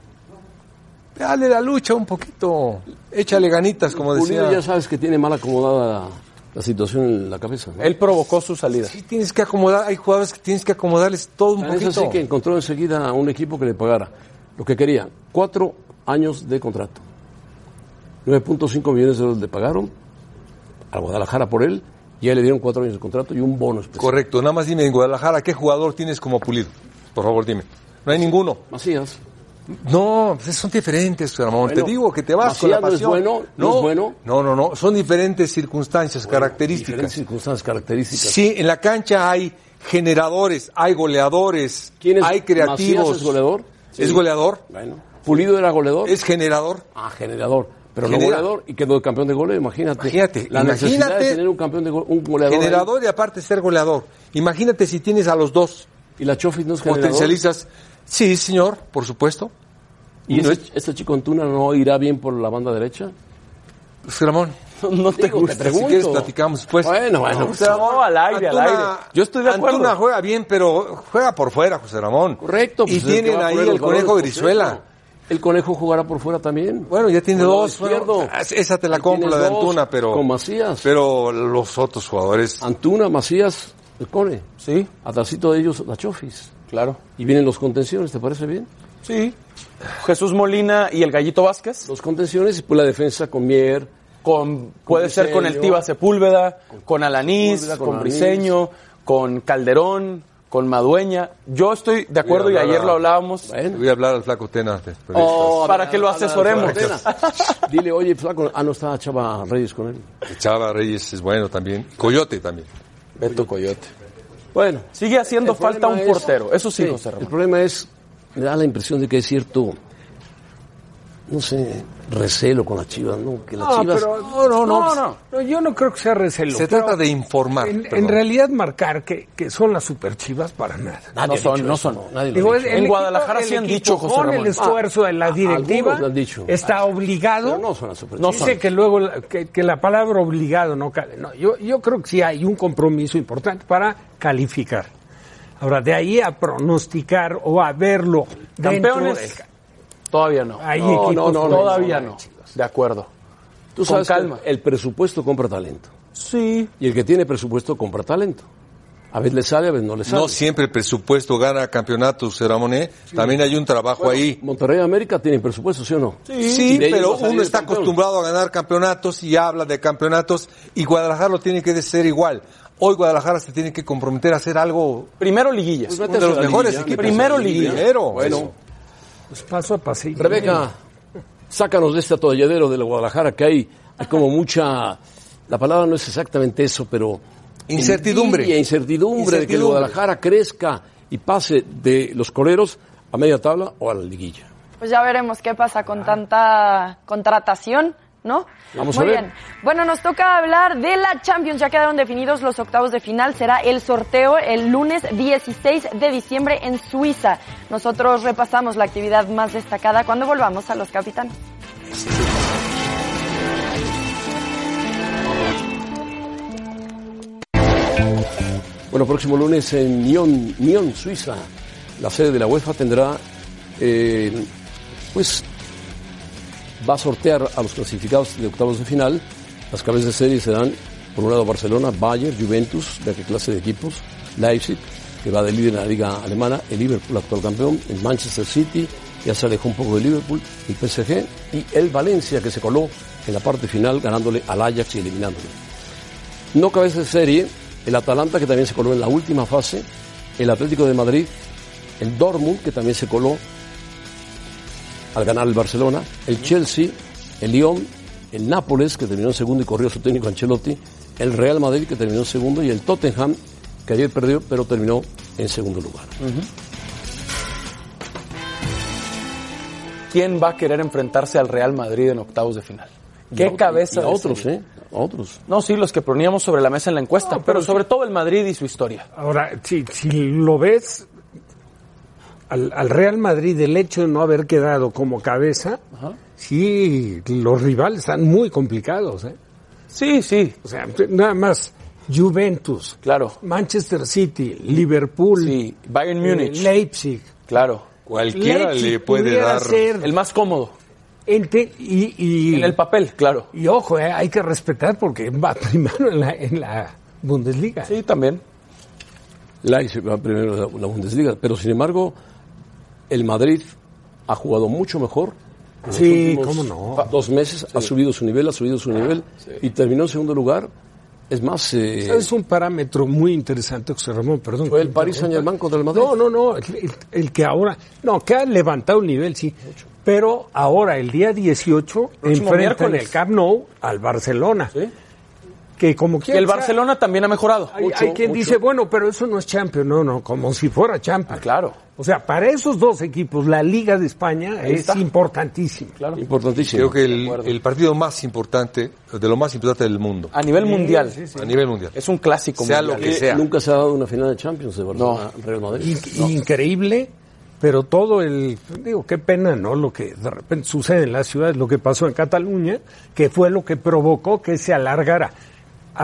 Dale la lucha un poquito. Échale ganitas, como Pulido decía. ya sabes que tiene mal acomodada la, la situación en la cabeza. ¿no? Él provocó su salida. Sí, tienes que acomodar. Hay jugadores que tienes que acomodarles todo un Tan es poquito. así que encontró enseguida a un equipo que le pagara lo que quería. Cuatro años de contrato. 9.5 millones de euros le pagaron a Guadalajara por él. Y a él le dieron cuatro años de contrato y un bono especial. Correcto. Nada más dime en Guadalajara, ¿qué jugador tienes como Pulido? Por favor, dime. No hay ninguno. Macías. No, pues son diferentes, Ramón. Bueno, te digo que te vas con la no es pasión. bueno, no es bueno. No, no, no. Son diferentes circunstancias, características. Diferentes circunstancias, características. Sí, en la cancha hay generadores, hay goleadores, ¿Quién es? hay creativos. ¿Macías es goleador? ¿Es goleador? Bueno. Pulido era goleador. Es generador. Ah, generador. Pero no Genera- goleador y quedó campeón de goleo, imagínate. Imagínate, La necesidad de tener un campeón de un goleador. ahí. Generador y aparte ser goleador. Imagínate si tienes a los dos. Y la Chofis no es generador. Potencializas. Sí, señor, por supuesto. ¿Y No este, este chico Antuna no irá bien por la banda derecha? Pues, Ramón, No te Digo, gusta. te pregunto. si quieres platicamos después. Bueno, bueno. José Ramón, al aire, al aire. Yo estoy de acuerdo. Antuna juega bien, pero juega por fuera, José Ramón. Correcto. Y pues es que tienen ahí el conejo Brizuela. El conejo jugará por fuera también. Bueno, ya tiene Por dos. bueno, izquierdo. esa te la compro, la de Antuna, pero. Con Macías. Pero los otros jugadores. Antuna, Macías, el Cone. Sí, Atrásito de ellos, la Chofis. Claro. Y vienen los contenciones, ¿te parece bien? Sí. Jesús Molina y el Gallito Vázquez. Los contenciones y pues la defensa con Mier. Con, puede Con ser con el. Tiva Sepúlveda, con Alanís, Sepúlveda, con. Briseño, con Calderón, con Madueña. Yo estoy de acuerdo y ayer a- lo hablábamos. Bueno. Voy a hablar al flaco Tena. Oh, Para que lo asesoremos. Dile, oye, flaco, ah, no está Chava Reyes con él. Chava Reyes es bueno también. Coyote también. Beto Coyote. Bueno, Sigue haciendo falta un es- portero. Eso sí, Sí, José el problema es, me da la impresión de que hay cierto, no sé, recelo con las chivas, ¿no? Que las No, chivas... pero No, no, no. no, no, yo no creo que sea recelo. Se trata de informar. En, realidad marcar que, que son las superchivas para nada. Nadie No ha son, no son. Nadie lo Digo, ha el dicho. En equipo- Guadalajara el sí han dicho, José Con Ramón. el esfuerzo de la Ah, directiva lo han dicho. está obligado. Pero no son las superchivas. No Dice que luego la- que, que la palabra obligado no cale. No, yo, yo creo que sí hay un compromiso importante para calificar. Ahora, de ahí a pronosticar o a verlo dentro Campeones. Todavía no. Hay No, equipos no, no, Todavía no. de acuerdo. Tú Con sabes que calma. el presupuesto compra talento. Sí. Y el que tiene presupuesto compra talento. A veces le sale, a veces no le sale. No siempre el presupuesto gana campeonatos, Ramón. ¿eh? También hay un trabajo ahí. Monterrey América tienen presupuesto, ¿sí o no? Sí, pero uno está acostumbrado a ganar campeonatos y habla de campeonatos y Guadalajara lo tiene que ser igual. Hoy Guadalajara se tiene que comprometer a hacer algo Primero liguillas. Pues uno de los mejores liguilla, equipos. Primero liguilla. Primero. Bueno. Pues paso a pasito. Rebeca, sácanos de este atolladero de la Guadalajara que hay, hay como mucha, la palabra no es exactamente eso, pero Incertidumbre. envidia, incertidumbre, de que el. Guadalajara crezca y pase de los coleros a media tabla o a la liguilla. Pues ya veremos qué pasa con tanta contratación, ¿no? Vamos a ver. bien. Bueno, nos toca hablar de la Champions. Ya quedaron definidos los octavos de final. Será el sorteo el lunes 16 de diciembre en Suiza. Nosotros repasamos la actividad más destacada cuando volvamos a los capitanes. Bueno, próximo lunes en Nyon, Suiza, la sede de la UEFA tendrá eh, pues va a sortear a los clasificados de octavos de final. Las cabezas de serie serán, por un lado, Barcelona, Bayern, Juventus, de qué clase de equipos, Leipzig, que va de líder en la liga alemana, el Liverpool, actual campeón, el Manchester City, ya se alejó un poco de Liverpool, el PSG y el Valencia, que se coló en la parte final ganándole al Ajax y eliminándolo. No cabeza de serie, el Atalanta, que también se coló en la última fase, el Atlético de Madrid, el Dortmund, que también se coló al ganar el Barcelona, el Chelsea, el Lyon, el Nápoles, que terminó en segundo y corrió su técnico Ancelotti, el Real Madrid, que terminó en segundo, y el Tottenham, que ayer perdió, pero terminó en segundo lugar. ¿Quién va a querer enfrentarse al Real Madrid en octavos de final? ¿Qué Y cabeza y a de otros? ¿eh? A otros. No, sí, los que poníamos sobre la mesa en la encuesta, No, pero, pero sobre todo el Madrid y su historia. Ahora, si, si lo ves al, al Real Madrid, el hecho de no haber quedado como cabeza, sí, los rivales están muy complicados. ¿eh? Sí, sí. O sea, nada más Juventus, claro. Manchester City, Liverpool, Sí, Bayern Múnich. eh, Leipzig. Claro. Cualquiera Leipzig le puede dar. ser El más cómodo. ente- y, y- En el papel, claro. y ojo, eh, hay que respetar porque va primero en la, en la Bundesliga. Sí, también. Leipzig va primero en la, la Bundesliga, pero sin embargo, el Madrid ha jugado mucho mejor. en Sí, cómo no. Dos meses ha subido su nivel, ha subido su nivel y terminó en segundo lugar. Es más, eh, Es un parámetro muy interesante, José Ramón, perdón. fue el Paris Saint Germain contra el Madrid. No, no, no, el, el- el que ahora, no, que ha levantado el nivel, sí, pero ahora el día 18 Próximo enfrenta en el Camp Nou al Barcelona, que como Y quiera el sea, Barcelona también ha mejorado. hay, Mucho, hay quien mucho. dice, bueno, pero eso no es Champions, no, no, como si fuera Champions. Ah, claro. O sea, para esos dos equipos, la Liga de España Ahí es está. importantísima. Claro. Importantísimo. Creo que el, el partido más importante, de lo más importante del mundo. A nivel mundial. A nivel mundial. Es un clásico Sea mundial. lo que sea. Nunca se ha dado una final de Champions de Barcelona Real Madrid. In- Increíble, pero todo el, digo, qué pena, ¿no? Lo que de repente sucede en la ciudad, lo que pasó en Cataluña, que fue lo que provocó que se alargara.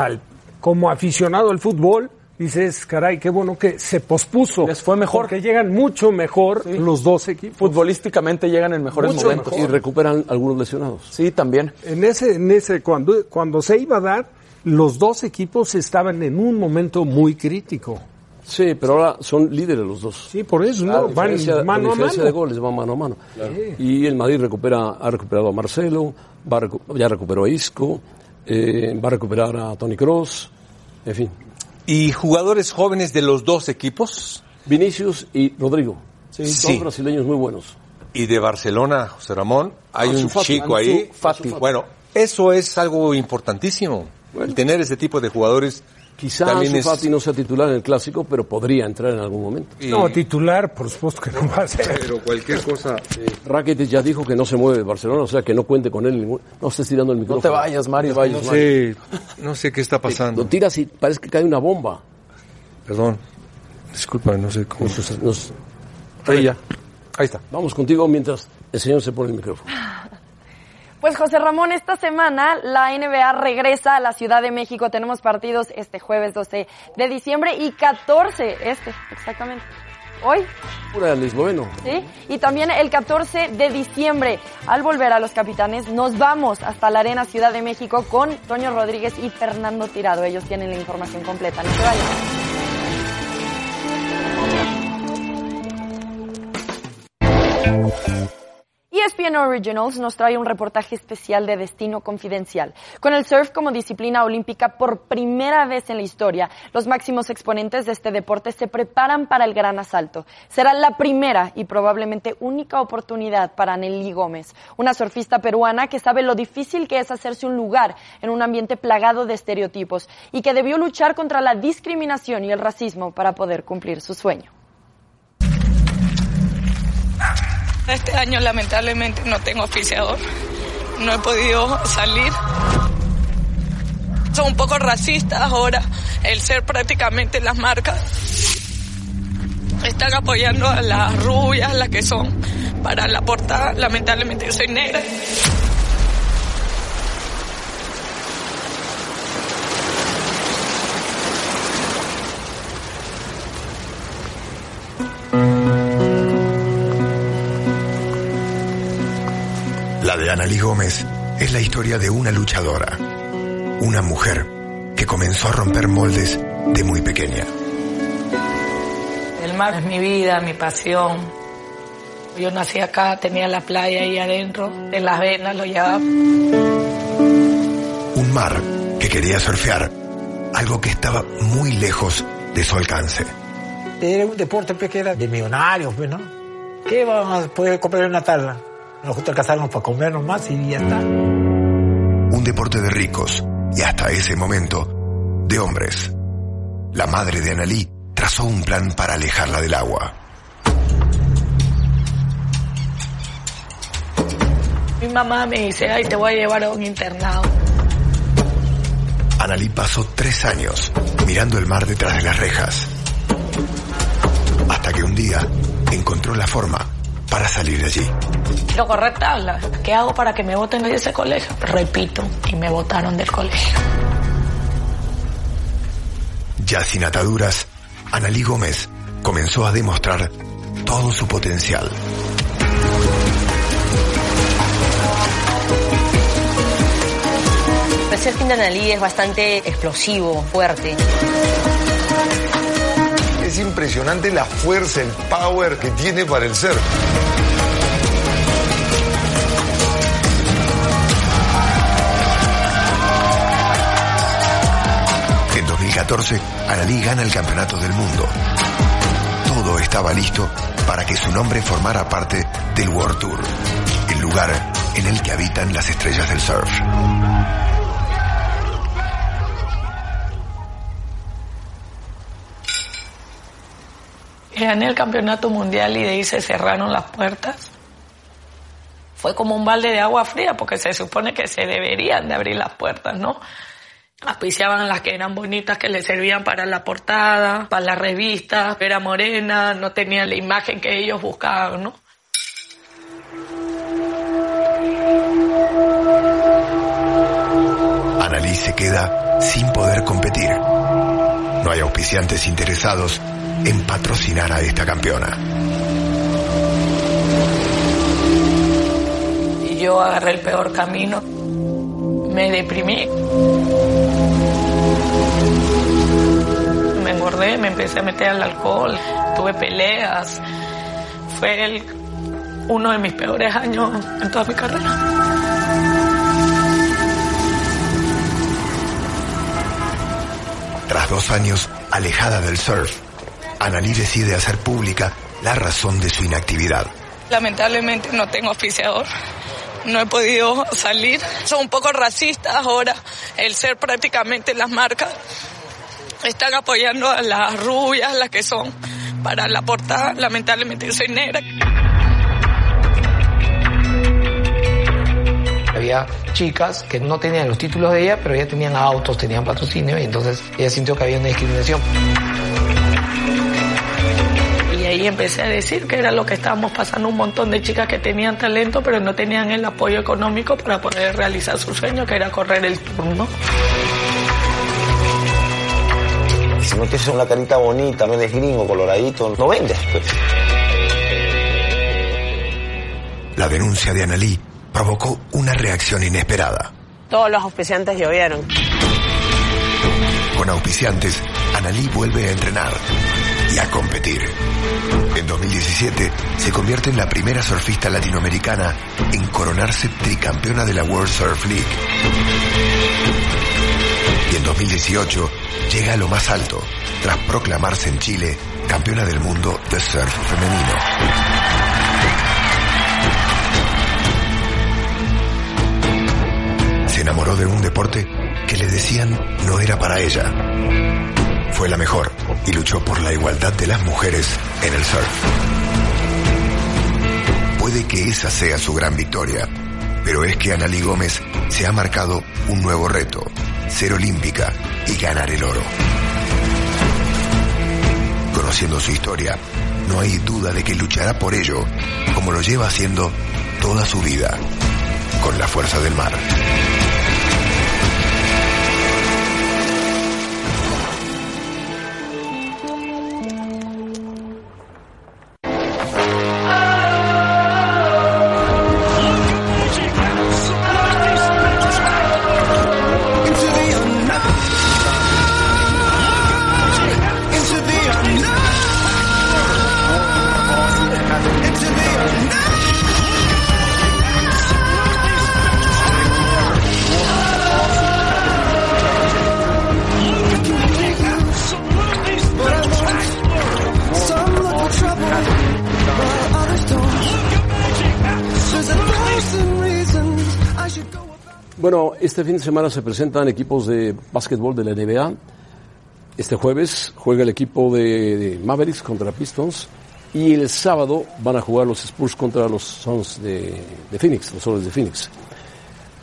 Al, como aficionado al fútbol, dices, caray, qué bueno que se pospuso. Les fue mejor. Porque llegan mucho mejor los dos equipos. Futbolísticamente llegan en mejores Mucho momentos. Y recuperan algunos lesionados. Sí, también. En ese, en ese, cuando, cuando se iba a dar, los dos equipos estaban en un momento muy crítico. Sí, pero ahora son líderes los dos. Sí, por eso, ¿no? Van mano a mano. de goles, van mano a mano. Y el Madrid recupera, ha recuperado a Marcelo, va ya recuperó a Isco, eh, va a recuperar a Tony Cross, en fin. ¿Y jugadores jóvenes de los dos equipos? Vinicius y Rodrigo. Sí. Son Sí. brasileños muy buenos. Y de Barcelona, José Ramón, hay Ansu un Fati, chico Ansu ahí. Fati. Bueno, eso es algo importantísimo. El tener ese tipo de jugadores Quizá también Ansu es... Fati no sea titular en el clásico, pero podría entrar en algún momento. y- No, titular, por supuesto que no va a ser. Pero cualquier cosa... Rakitic ya dijo que no se mueve de Barcelona, o sea que no cuente con él. ningún- No estés tirando el No micrófono. te vayas, Mario. No te vayas, No Mario. sé, no sé qué está Lo pasando. tiras y parece que cae una bomba. Perdón. Disculpa, no sé cómo... Nos- nos- Ahí ya. Ahí está. Vamos contigo mientras el señor se pone el micrófono. Pues José Ramón, esta semana la NBA regresa a la Ciudad de México. Tenemos partidos este jueves 12 de diciembre y 14, este, exactamente. Hoy, Pura el esloveno. ¿sí? Y también el 14 de diciembre, al volver a los capitanes, nos vamos hasta la Arena Ciudad de México con Toño Rodríguez y Fernando Tirado. Ellos tienen la información completa. No se vayan. ESPN Originals nos trae un reportaje especial de Destino Confidencial. Con el surf como disciplina olímpica por primera vez en la historia, los máximos exponentes de este deporte se preparan para el gran asalto. Será la primera y probablemente única oportunidad para Nelly Gómez, una surfista peruana que sabe lo difícil que es hacerse un lugar en un ambiente plagado de estereotipos y que debió luchar contra la discriminación y el racismo para poder cumplir su sueño. Este año lamentablemente no tengo oficiador, no he podido salir. Son un poco racistas ahora el ser prácticamente las marcas. Están apoyando a las rubias, las que son para la portada. Lamentablemente yo soy negra. Analí Gómez es la historia de una luchadora, una mujer que comenzó a romper moldes de muy pequeña. El mar es mi vida, mi pasión. Yo nací acá, tenía la playa ahí adentro, en las venas lo llevaba. Un mar que quería surfear, algo que estaba muy lejos de su alcance. Era un deporte pues, que era de millonarios, pues, ¿no? ¿Qué vamos a poder comprar en una tabla? Nos gusta casarnos para comernos más y ya está. Un deporte de ricos y hasta ese momento de hombres. La madre de Analí trazó un plan para alejarla del agua. Mi mamá me dice, ay, te voy a llevar a un internado. Analí pasó tres años mirando el mar detrás de las rejas. Hasta que un día encontró la forma para salir de allí. Quiero correr tabla. ¿Qué hago para que me voten de ese colegio? Repito, y me votaron del colegio. Ya sin ataduras, Analí Gómez comenzó a demostrar todo su potencial. El surfing de Analí es bastante explosivo, fuerte. Es impresionante la fuerza, el power que tiene para el surf. En 2014, Analí gana el Campeonato del Mundo. Todo estaba listo para que su nombre formara parte del World Tour, el lugar en el que habitan las estrellas del surf. Gané el campeonato mundial y de ahí se cerraron las puertas. Fue como un balde de agua fría porque se supone que se deberían de abrir las puertas, ¿no? Auspiciaban las que eran bonitas, que le servían para la portada, para las revistas, era morena, no tenía la imagen que ellos buscaban, ¿no? Analí se queda sin poder competir. No hay auspiciantes interesados en patrocinar a esta campeona. Y yo agarré el peor camino. Me deprimí. Me engordé, me empecé a meter al alcohol, tuve peleas. Fue el- uno de mis peores años en toda mi carrera. Tras dos años alejada del surf, Analí decide hacer pública la razón de su inactividad. Lamentablemente no tengo oficiador. No he podido salir. Son un poco racistas ahora. El ser prácticamente las marcas están apoyando a las rubias, las que son para la portada. Lamentablemente yo soy negra. Había chicas que no tenían los títulos de ella, pero ya tenían autos, tenían patrocinio y entonces ella sintió que había una discriminación. Y empecé a decir que era lo que estábamos pasando un montón de chicas que tenían talento, pero no tenían el apoyo económico para poder realizar su sueño, que era correr el turno. Si no tienes una carita bonita, no eres gringo, coloradito, no vendes. Pues. La denuncia de Analí provocó una reacción inesperada. Todos los auspiciantes llovieron. Con auspiciantes, Analí vuelve a entrenar a competir. En 2017 se convierte en la primera surfista latinoamericana en coronarse tricampeona de la World Surf League. Y en 2018 llega a lo más alto tras proclamarse en Chile campeona del mundo de surf femenino. Se enamoró de un deporte que le decían no era para ella. Fue la mejor y luchó por la igualdad de las mujeres en el surf. Puede que esa sea su gran victoria, pero es que Analí Gómez se ha marcado un nuevo reto, ser olímpica y ganar el oro. Conociendo su historia, no hay duda de que luchará por ello, como lo lleva haciendo toda su vida, con la fuerza del mar. Este fin de semana se presentan equipos de básquetbol de la NBA. Este jueves juega el equipo de, Mavericks contra Pistons y el sábado van a jugar los Spurs contra los Suns de, de Phoenix, los Soles de Phoenix.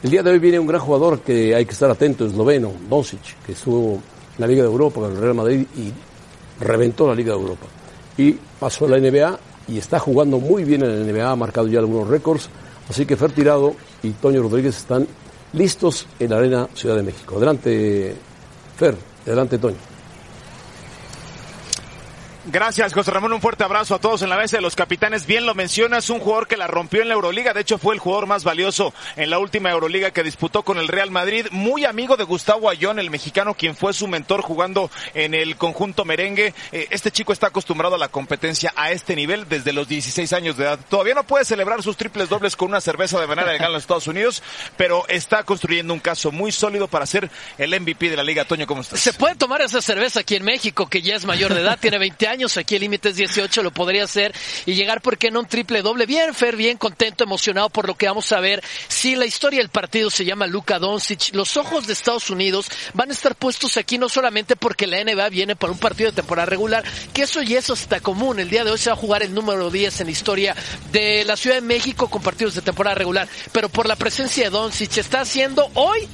El día de hoy viene un gran jugador que hay que estar atento, esloveno, Doncic, que estuvo en la Liga de Europa con el Real Madrid y reventó la Liga de Europa. Y pasó a la NBA y está jugando muy bien en la NBA, ha marcado ya algunos récords. Así que Fer Tirado y Toño Rodríguez están listos en la Arena Ciudad de México. Adelante, Fer, adelante, Toño. Gracias, José Ramón. Un fuerte abrazo a todos en la mesa de los capitanes. Bien lo mencionas, un jugador que la rompió en la Euroliga. De hecho, fue el jugador más valioso en la última Euroliga que disputó con el Real Madrid. Muy amigo de Gustavo Ayón, el mexicano, quien fue su mentor jugando en el conjunto merengue. Eh, Este chico está acostumbrado a la competencia a este nivel desde los 16 años de edad. Todavía no puede celebrar sus triples dobles con una cerveza de manera legal en Estados Unidos, pero está construyendo un caso muy sólido para ser el MVP de la Liga. Toño, ¿cómo estás? Se puede tomar esa cerveza aquí en México, que ya es mayor de edad, tiene 20 años, aquí el límite es 18, lo podría hacer y llegar, ¿por qué no? Un triple doble. Bien, Fer, bien contento, emocionado por lo que vamos a ver. Si la historia del partido se llama Luka Doncic, los ojos de Estados Unidos van a estar puestos aquí no solamente porque la NBA viene para un partido de temporada regular, que eso y eso está común. El día de hoy se va a jugar el número 10 en la historia de la Ciudad de México con partidos de temporada regular, pero por la presencia de Doncic está haciendo hoy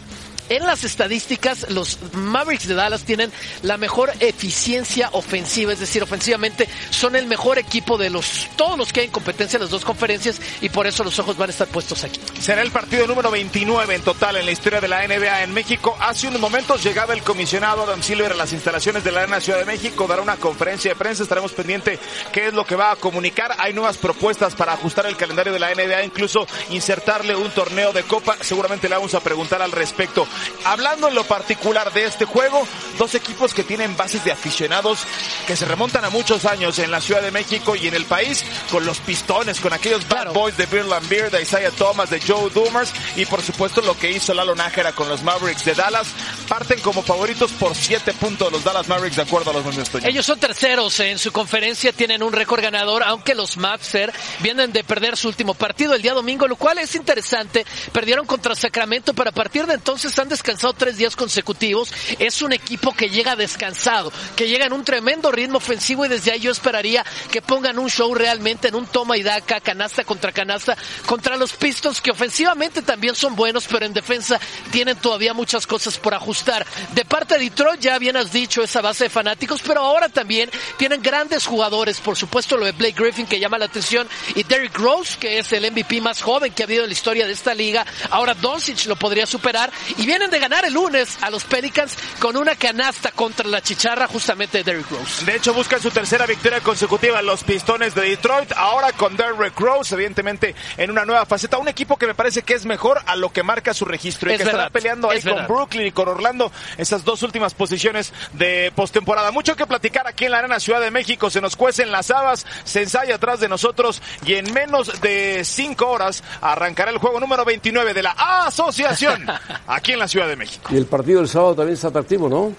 en las estadísticas, los Mavericks de Dallas tienen la mejor eficiencia ofensiva, es decir, ofensivamente son el mejor equipo de los todos los que hay en competencia en las dos conferencias y por eso los ojos van a estar puestos aquí. Será el partido número 29 en total en la historia de la NBA en México. Hace unos momentos llegaba el comisionado Adam Silver a las instalaciones de la Arena Ciudad de México, dará una conferencia de prensa, estaremos pendiente qué es lo que va a comunicar. Hay nuevas propuestas para ajustar el calendario de la NBA, incluso insertarle un torneo de copa. Seguramente le vamos a preguntar al respecto. Hablando en lo particular de este juego, dos equipos que tienen bases de aficionados que se remontan a muchos años en la Ciudad de México y en el país, con los pistones, con aquellos bad boys de Bill Lambier, de Isaiah Thomas, de Joe Dumars y por supuesto lo que hizo Lalo Nájera con los Mavericks de Dallas. Parten como favoritos por siete puntos los Dallas Mavericks de acuerdo a los números. Ellos son terceros en su conferencia, tienen un récord ganador, aunque los Mavs Fer, vienen de perder su último partido el día domingo, lo cual es interesante. Perdieron contra Sacramento, pero a partir de entonces han descansado tres días consecutivos. Es un equipo que llega descansado, que llega en un tremendo ritmo ofensivo y desde ahí yo esperaría que pongan un show realmente en un toma y daca, canasta contra canasta, contra los Pistons, que ofensivamente también son buenos, pero en defensa tienen todavía muchas cosas por ajustar. De parte de Detroit, ya bien has dicho, esa base de fanáticos, pero ahora también tienen grandes jugadores, por supuesto lo de Blake Griffin que llama la atención y Derrick Rose, que es el MVP más joven que ha habido en la historia de esta liga. Ahora Doncic lo podría superar y vienen de ganar el lunes a los Pelicans con una canasta contra la chicharra justamente de Derrick Rose. De hecho, buscan su tercera victoria consecutiva los Pistones de Detroit, ahora con Derrick Rose, evidentemente en una nueva faceta, un equipo que me parece que es mejor a lo que marca su registro y Es que verdad, estará peleando ahí es con verdad. Brooklyn y con Orlando, esas dos últimas posiciones de postemporada. Mucho que platicar aquí en la Arena Ciudad de México, se nos cuecen las habas, se ensaya atrás de nosotros y en menos de cinco horas arrancará el juego número 29 de la Asociación aquí en la Ciudad de México. Y el partido del sábado también está atractivo, ¿no?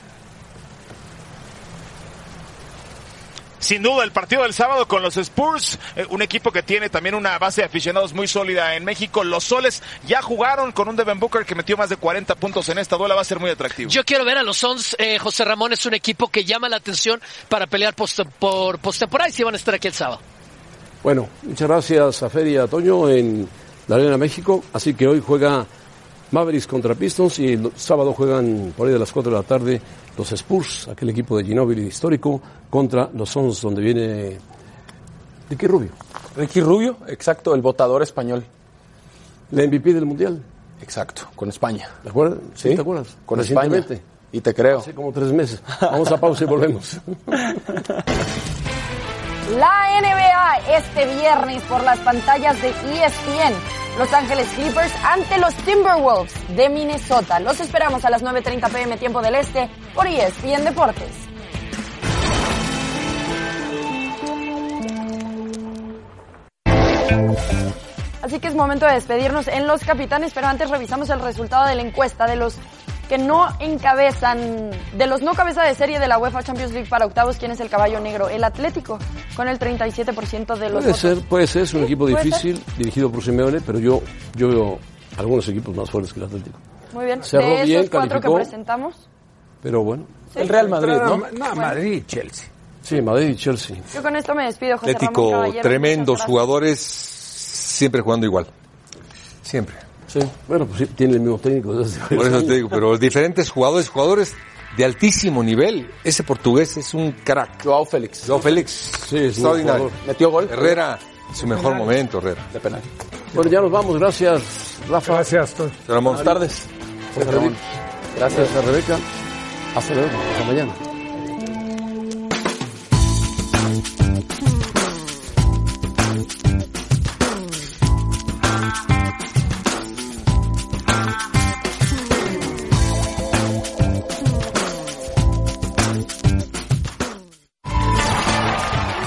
Sin duda, el partido del sábado con los Spurs, eh, un equipo que tiene también una base de aficionados muy sólida en México. Los Soles ya jugaron con un Devin Booker que metió más de 40 puntos en esta duela, va a ser muy atractivo. Yo quiero ver a los Suns, eh, José Ramón es un equipo que llama la atención para pelear post- por postemporada y si van a estar aquí el sábado. Bueno, muchas gracias a Fer y a Toño en la Arena México. Así que hoy juega Mavericks contra Pistons y el sábado juegan por ahí de las 4 de la tarde los Spurs, aquel equipo de Ginóbili histórico, contra los Suns, donde viene Ricky Rubio. Ricky Rubio, exacto, el votador español. La MVP del Mundial. Exacto, con España. ¿De acuerdo? Sí, ¿Te acuerdas? Con España. Y te creo. Hace como tres meses. Vamos a pausa y volvemos. La NBA este viernes por las pantallas de ESPN. Los Ángeles Clippers ante los Timberwolves de Minnesota. Los esperamos a las 9.30 pm tiempo del este por ESPN Deportes. Así que es momento de despedirnos en los capitanes, pero antes revisamos el resultado de la encuesta de los que no encabezan, de los no cabeza de serie de la UEFA Champions League para octavos, ¿quién es el caballo negro? El Atlético, con el 37% de los Puede votos. ser, puede ser, es un equipo difícil, dirigido por Simeone, pero yo, yo veo algunos equipos más fuertes que el Atlético. Muy bien. Cerró de esos bien, cuatro calificó. que presentamos, pero bueno. El Real Madrid, ¿no? No, Madrid y Chelsea. Sí, Madrid y Chelsea. yo con esto me despido, José Ramón Atlético, tremendos jugadores, siempre jugando igual. Siempre. Sí, bueno, pues sí, tiene el mismo técnico Por eso te digo, pero diferentes jugadores, jugadores de altísimo nivel. Ese portugués es un crack. Joao Félix. Joao Félix. Sí, extraordinario. Metió gol. Herrera, su mejor momento, Herrera. De penal. Bueno, ya nos vamos. Gracias, Rafa. Gracias. Ramón. Buenas tardes. José Ramón. Gracias a Rebeca. Hasta luego. Hasta mañana.